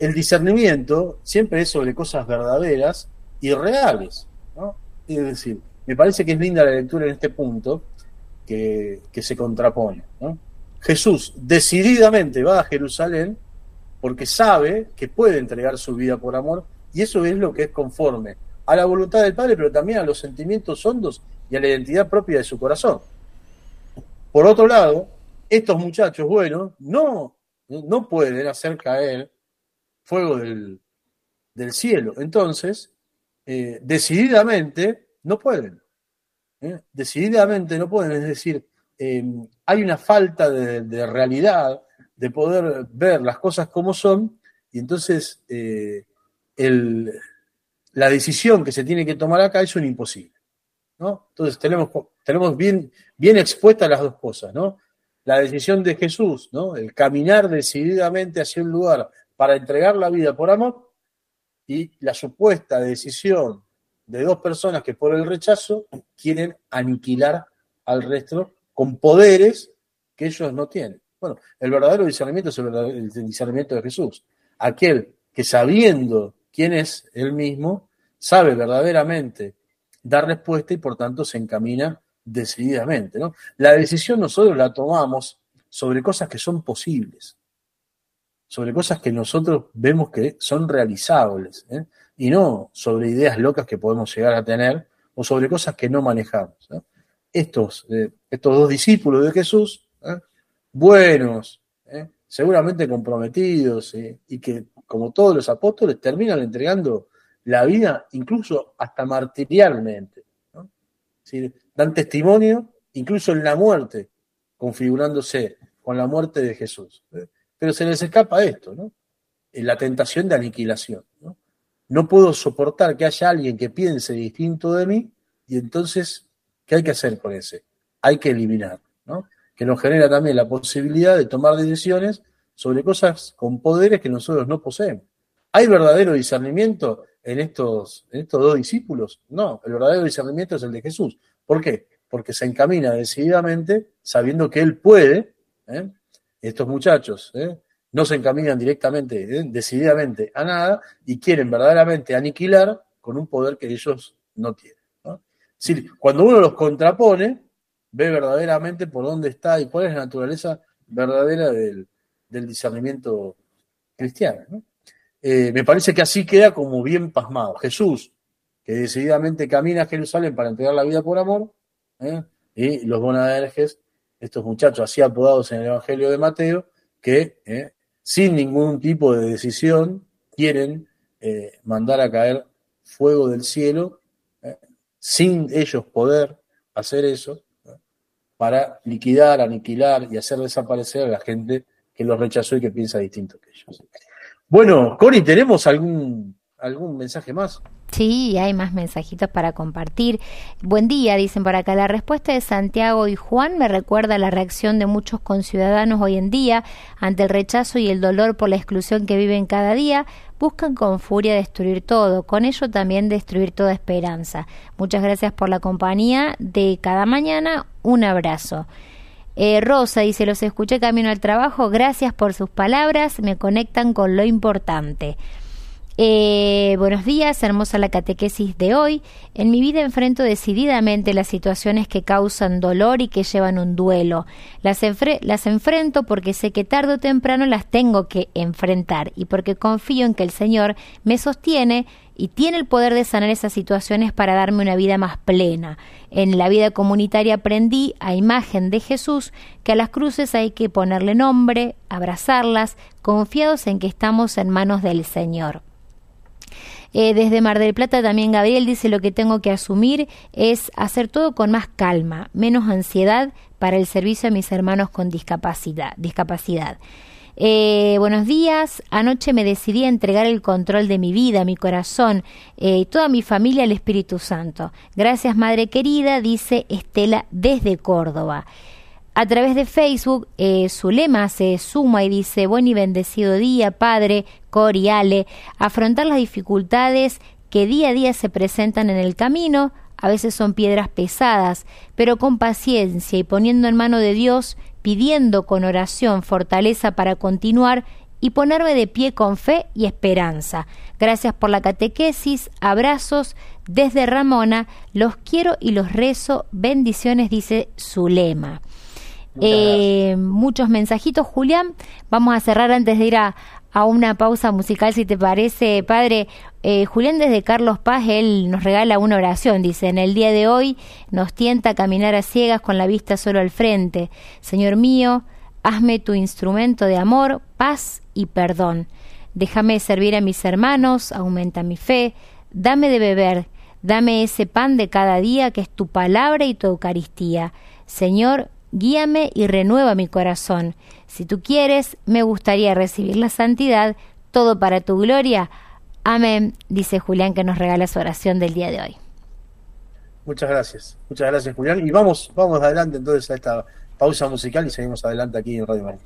el discernimiento siempre es sobre cosas verdaderas y reales. ¿no? Es decir, me parece que es linda la lectura en este punto que, que se contrapone. ¿no? Jesús decididamente va a Jerusalén porque sabe que puede entregar su vida por amor y eso es lo que es conforme a la voluntad del Padre, pero también a los sentimientos hondos y a la identidad propia de su corazón. Por otro lado, estos muchachos buenos no, no pueden hacer caer fuego del, del cielo. Entonces, eh, decididamente no pueden. ¿eh? Decididamente no pueden. Es decir, eh, hay una falta de, de, realidad, de poder ver las cosas como son, y entonces eh, la decisión que se tiene que tomar acá es un imposible. ¿no? Entonces tenemos, tenemos bien, bien expuestas las dos cosas, ¿no? La decisión de Jesús, ¿no? El caminar decididamente hacia un lugar para entregar la vida por amor y la supuesta decisión de dos personas que por el rechazo quieren aniquilar al resto con poderes que ellos no tienen. Bueno, el verdadero discernimiento es el, discernimiento de Jesús. Aquel que sabiendo quién es él mismo, sabe verdaderamente dar respuesta y por tanto se encamina decididamente. ¿no? La decisión nosotros la tomamos sobre cosas que son posibles, sobre cosas que nosotros vemos que son realizables. ¿eh? y no sobre ideas locas que podemos llegar a tener o sobre cosas que no manejamos. Estos, eh, estos dos discípulos de Jesús, ¿eh? Buenos, ¿eh? seguramente comprometidos ¿eh? y que, como todos los apóstoles, terminan entregando la vida incluso hasta martirialmente. dan testimonio incluso en la muerte, configurándose con la muerte de Jesús. ¿eh? Pero se les escapa esto, ¿no? La tentación de aniquilación. ¿no? no puedo soportar que haya alguien que piense distinto de mí y entonces, ¿qué hay que hacer con ese? Hay que eliminar, ¿no? Que nos genera también la posibilidad de tomar decisiones sobre cosas con poderes que nosotros no poseemos. ¿Hay verdadero discernimiento en estos, en estos dos discípulos? No, el verdadero discernimiento es el de Jesús. ¿Por qué? Porque se encamina decididamente sabiendo que él puede, ¿eh? estos muchachos, ¿eh? no se encaminan directamente, ¿eh? decididamente a nada y quieren verdaderamente aniquilar con un poder que ellos no tienen. Es decir, cuando uno los contrapone, ve verdaderamente por dónde está y cuál es la naturaleza verdadera del, discernimiento cristiano. ¿no? Eh, me parece que así queda como bien pasmado. Jesús, que decididamente camina a Jerusalén para entregar la vida por amor, ¿eh? y los bonaderges, estos muchachos así apodados en el Evangelio de Mateo, que ¿eh? sin ningún tipo de decisión quieren mandar a caer fuego del cielo, sin ellos poder hacer eso. Para liquidar, aniquilar y hacer desaparecer a la gente que los rechazó y que piensa distinto que ellos. Bueno, Cori, ¿tenemos algún, algún mensaje más? Sí, hay más mensajitos para compartir. Buen día, dicen por acá. La respuesta de Santiago y Juan me recuerda la reacción de muchos conciudadanos hoy en día ante el rechazo y el dolor por la exclusión que viven cada día. Buscan con furia destruir todo, con ello también destruir toda esperanza. Muchas gracias por la compañía de cada mañana. Un abrazo. Eh, Rosa dice, los escuché camino al trabajo, gracias por sus palabras, me conectan con lo importante. Eh, buenos días, hermosa la catequesis de hoy. En mi vida enfrento decididamente las situaciones que causan dolor y que llevan un duelo. Las, las enfrento porque sé que tarde o temprano las tengo que enfrentar y porque confío en que el Señor me sostiene y tiene el poder de sanar esas situaciones para darme una vida más plena. En la vida comunitaria aprendí, a imagen de Jesús, que a las cruces hay que ponerle nombre, abrazarlas, confiados en que estamos en manos del Señor. Eh, desde Mar del Plata también Gabriel dice lo que tengo que asumir es hacer todo con más calma, menos ansiedad para el servicio a mis hermanos con discapacidad. discapacidad. Eh, buenos días. Anoche me decidí a entregar el control de mi vida, mi corazón eh, y toda mi familia al Espíritu Santo. Gracias, Madre querida, dice Estela desde Córdoba. A través de Facebook, eh, Zulema se suma y dice, buen y bendecido día, Padre, Cori, Ale, afrontar las dificultades que día a día se presentan en el camino, a veces son piedras pesadas, pero con paciencia y poniendo en mano de Dios, pidiendo con oración fortaleza para continuar y ponerme de pie con fe y esperanza. Gracias por la catequesis, abrazos desde Ramona, los quiero y los rezo, bendiciones, dice Zulema. Eh, muchos mensajitos, Julián. Vamos a cerrar antes de ir a, a una pausa musical, si te parece, padre. Eh, Julián desde Carlos Paz, él nos regala una oración, dice, en el día de hoy nos tienta a caminar a ciegas con la vista solo al frente. Señor mío, hazme tu instrumento de amor, paz y perdón. Déjame servir a mis hermanos, aumenta mi fe, dame de beber, dame ese pan de cada día que es tu palabra y tu Eucaristía. Señor, guíame y renueva mi corazón. Si tú quieres, me gustaría recibir la santidad, todo para tu gloria. Amén, dice Julián que nos regala su oración del día de hoy. Muchas gracias, muchas gracias Julián. Y vamos, vamos adelante entonces a esta pausa musical y seguimos adelante aquí en Radio María.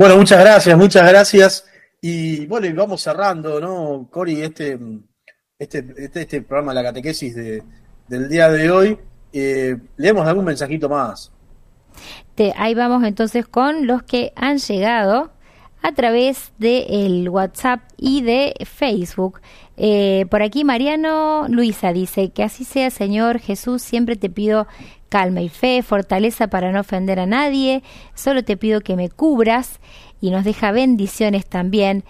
Bueno, muchas gracias, muchas gracias. Y bueno, y vamos cerrando, ¿no, Cori? Este, este, este, este programa la catequesis de- del día de hoy. Eh, leemos algún mensajito más. Te- ahí vamos entonces con los que han llegado a través del WhatsApp y de Facebook. Eh, por aquí Mariano Luisa dice que así sea Señor Jesús, siempre te pido calma y fe, fortaleza para no ofender a nadie, solo te pido que me cubras y nos deja bendiciones también.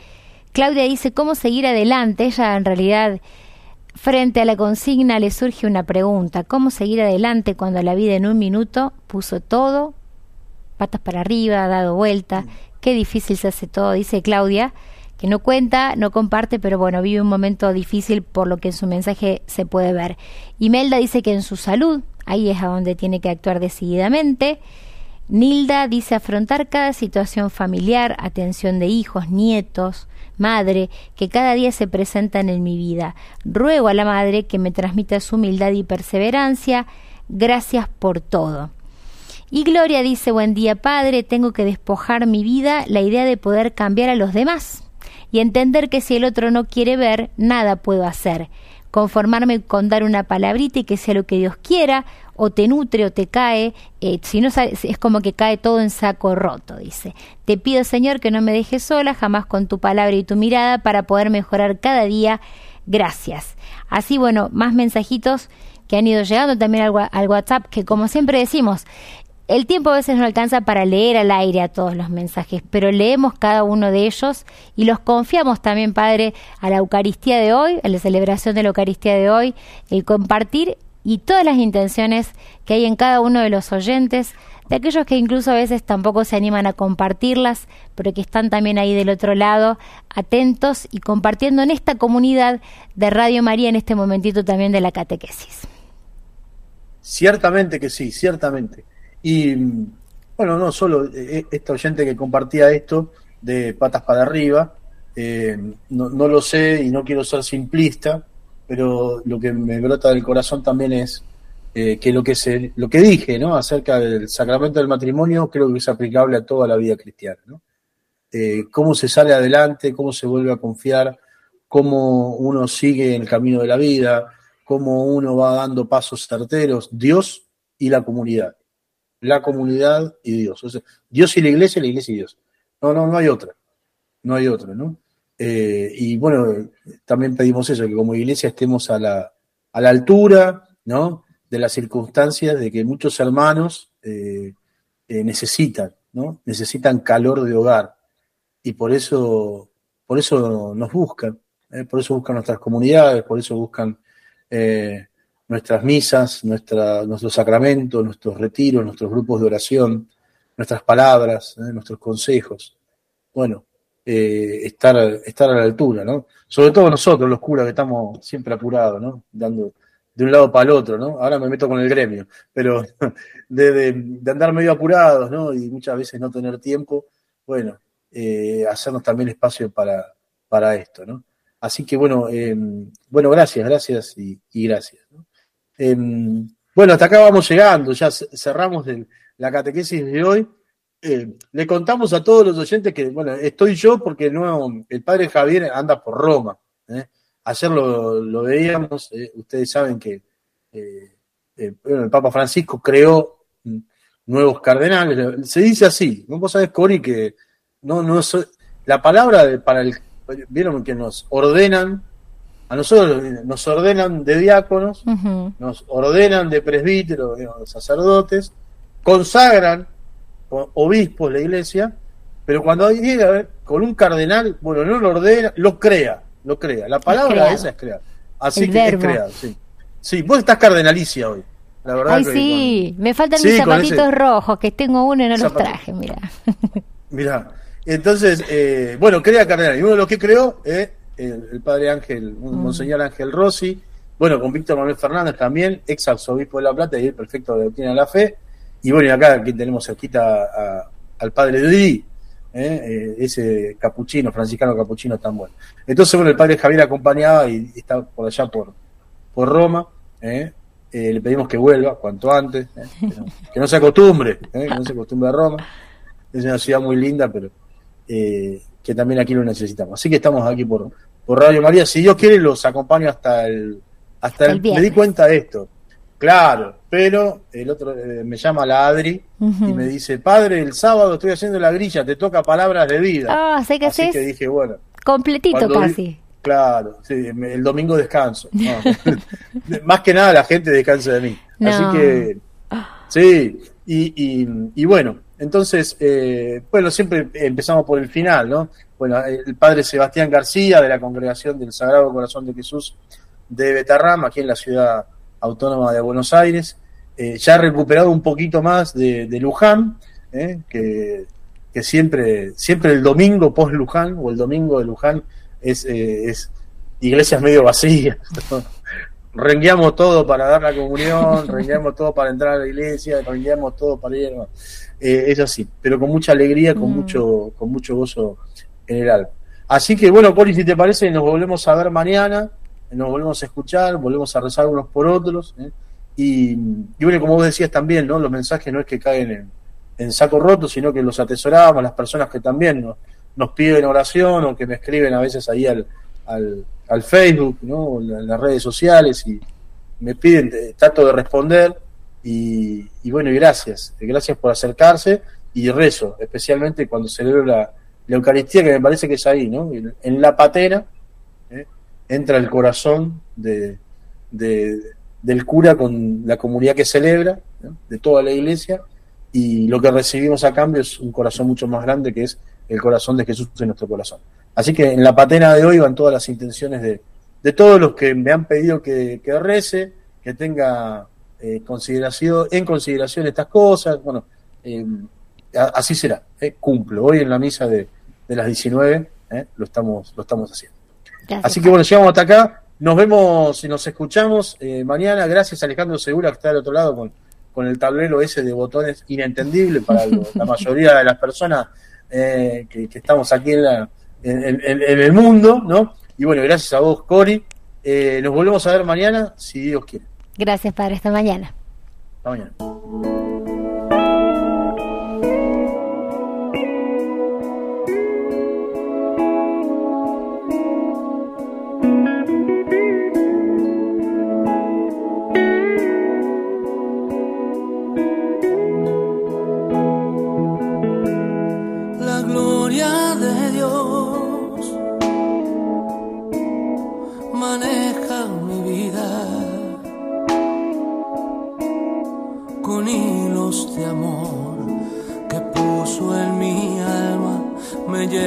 Claudia dice cómo seguir adelante, ella en realidad Frente a la consigna le surge una pregunta, ¿cómo seguir adelante cuando la vida en un minuto puso todo, patas para arriba, ha dado vuelta? Qué difícil se hace todo, dice Claudia, que no cuenta, no comparte, pero bueno, vive un momento difícil por lo que en su mensaje se puede ver. Imelda dice que en su salud, ahí es a donde tiene que actuar decididamente. Nilda dice afrontar cada situación familiar, atención de hijos, nietos, madre, que cada día se presentan en mi vida. Ruego a la madre que me transmita su humildad y perseverancia. Gracias por todo. Y Gloria dice, buen día padre, tengo que despojar mi vida la idea de poder cambiar a los demás y entender que si el otro no quiere ver, nada puedo hacer. Conformarme con dar una palabrita y que sea lo que Dios quiera, o te nutre o te cae, eh, si no es como que cae todo en saco roto, dice. Te pido Señor que no me dejes sola, jamás con tu palabra y tu mirada, para poder mejorar cada día. Gracias. Así, bueno, más mensajitos que han ido llegando también al WhatsApp, que como siempre decimos, el tiempo a veces no alcanza para leer al aire a todos los mensajes, pero leemos cada uno de ellos y los confiamos también, Padre, a la Eucaristía de hoy, a la celebración de la Eucaristía de hoy, el compartir y todas las intenciones que hay en cada uno de los oyentes, de aquellos que incluso a veces tampoco se animan a compartirlas, pero que están también ahí del otro lado, atentos y compartiendo en esta comunidad de Radio María en este momentito también de la catequesis. Ciertamente que sí, ciertamente. Y bueno, no solo eh, esta oyente que compartía esto de patas para arriba, eh, no, no lo sé y no quiero ser simplista, pero lo que me brota del corazón también es eh, que lo que se, lo que dije, ¿no? Acerca del sacramento del matrimonio, creo que es aplicable a toda la vida cristiana, ¿no? Eh, cómo se sale adelante, cómo se vuelve a confiar, cómo uno sigue en el camino de la vida, cómo uno va dando pasos certeros, Dios y la comunidad. La comunidad y Dios. Dios y la iglesia, la iglesia y Dios. No, no, no hay otra. No hay otra, ¿no? Eh, y bueno, también pedimos eso, que como iglesia estemos a la, a la altura, ¿no? De las circunstancias de que muchos hermanos eh, eh, necesitan, ¿no? Necesitan calor de hogar. Y por eso, por eso nos buscan, por eso buscan nuestras comunidades, por eso buscan nuestras misas, nuestra, nuestros sacramentos, nuestros retiros, nuestros grupos de oración, nuestras palabras, ¿eh? nuestros consejos. Bueno, eh, estar, estar a la altura, ¿no? Sobre todo nosotros, los curas, que estamos siempre apurados, ¿no? Dando, de un lado para el otro, ¿no? Ahora me meto con el gremio, pero de, de- andar medio apurados, ¿no? Y muchas veces no tener tiempo, bueno, eh, hacernos también espacio para, para esto, ¿no? Así que bueno, eh, bueno, gracias, gracias y, y gracias. ¿no? Eh, bueno, hasta acá vamos llegando, ya ce- cerramos la catequesis de hoy. Eh, le contamos a todos los oyentes que, bueno, estoy yo porque el padre Javier anda por Roma. ¿eh? Ayer lo, veíamos, eh, ustedes saben que eh, el Papa Francisco creó mm, nuevos cardenales. Se dice así, ¿no? Vos sabés, Cori, que no, no so- la palabra para el, vieron que nos ordenan, a nosotros nos ordenan de diáconos, nos ordenan de presbíteros, de sacerdotes, consagran obispos la iglesia, pero cuando llega ver, con un cardenal, bueno, no lo ordena, lo crea, lo crea. La palabra creado. esa es crear. Así El que verbo. es creado, sí. Sí, vos estás cardenalicia hoy. La verdad Ay, que sí, me faltan Sí, mis zapatitos ese- rojos, que tengo uno y no los traje, mira. Mira, entonces, eh, bueno, crea cardenal. Y uno de los que creó es el, el padre Ángel, Mm. monseñor Ángel Rossi, bueno, con Víctor Manuel Fernández también, ex arzobispo de La Plata y el perfecto de Doctrina de la Fe. Y bueno, y acá aquí tenemos cerquita a- al padre Dudi, ¿eh? Eh, ese capuchino, franciscano capuchino tan bueno. Entonces, bueno, el padre Javier acompañaba y está por allá por, por Roma. ¿eh? Eh, le pedimos que vuelva cuanto antes, que, no, que no se acostumbre, que no se acostumbre a Roma. Es una ciudad muy linda, pero que también aquí lo necesitamos. Así que estamos aquí por, por Radio María. Si Dios quiere, los acompaño hasta el. Hasta El el, me di cuenta de esto. Claro, pero el otro eh, me llama la Adri y me dice: Padre, el sábado estoy haciendo la grilla, te toca palabras de vida. Ah, sé que Así haces que dije: Bueno, completito vi- casi. Claro, sí, me- el domingo descanso. No. Más que nada la gente descansa de mí. No. Así que, sí, y, y, y bueno, entonces, eh, bueno, siempre empezamos por el final, ¿no? Bueno, el padre Sebastián García de la Congregación del Sagrado Corazón de Jesús de Betarrama, aquí en la ciudad autónoma de Buenos Aires, eh, ya ha recuperado un poquito más de, Luján, ¿eh? que, siempre, siempre el domingo post Luján o el domingo de Luján es, eh, es iglesias medio vacías. ¿no? Rengueamos todo para dar la comunión, rengueamos todo para entrar a la iglesia, rengueamos todo para ir. ¿no? Eh, es así, pero con mucha alegría, con Mm. mucho, con mucho gozo en el alma. Así que bueno, Cori, si te parece, nos volvemos a ver mañana, nos volvemos a escuchar, volvemos a rezar unos por otros. ¿eh? Y, y bueno, como vos decías también, ¿no? Los mensajes no es que caen en, en saco roto, sino que los atesoramos, las personas que también nos, nos piden oración o que me escriben a veces ahí al, al, al Facebook, ¿no? O en las redes sociales y me piden, eh, trato de responder y, bueno, gracias, eh, gracias por acercarse y rezo, especialmente cuando celebro la, Eucaristía, que me parece que es ahí, ¿no? En, la patena ¿eh? entra el corazón de, de- del cura con la comunidad que celebra, de toda la iglesia, y lo que recibimos a cambio es un corazón mucho más grande que es el corazón de Jesús en nuestro corazón. Así que en la patena de hoy van todas las intenciones de, de todos los que me han pedido que, que rece, que tenga eh, consideración, en consideración estas cosas. Bueno, eh, así será, ¿eh? cumplo. Hoy en la misa de, de las 19 ¿eh? lo, estamos, lo estamos haciendo. Gracias. Así que bueno, llegamos hasta acá. Nos vemos y nos escuchamos mañana. Gracias Alejandro Segura que está del otro lado con, con el tablero ese de botones inentendible para lo- la mayoría de las personas que, que estamos aquí en, la, en, en- en el mundo, ¿no? Y bueno, gracias a vos, Cori. Nos volvemos a ver mañana, si Dios quiere. Gracias, Padre. Hasta mañana. Hasta mañana.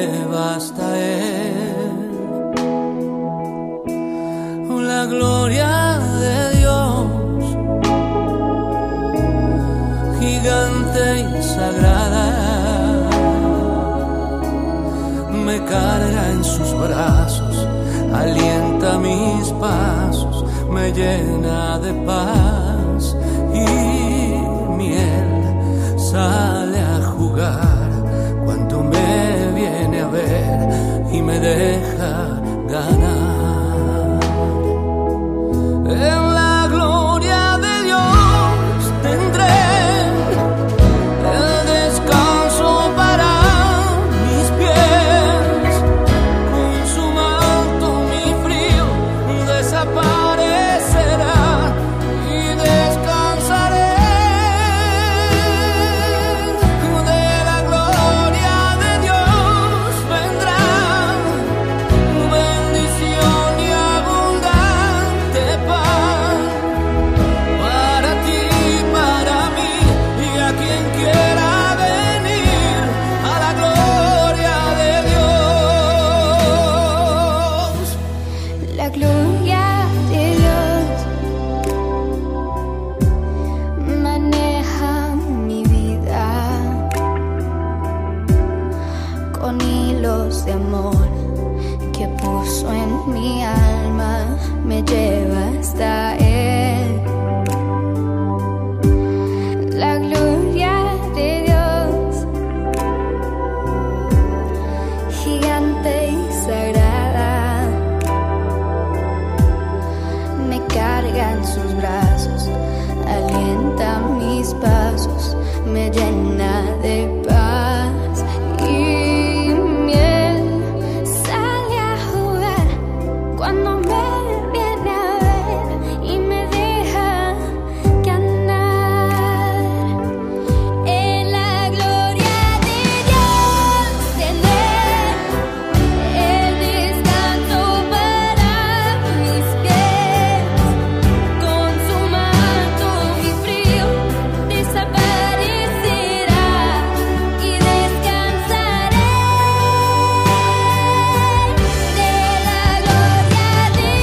Lleva hasta Él. La gloria de Dios gigante y sagrada, me carga en sus brazos, alienta mis pasos, me llena de paz y miel y me deja ganar.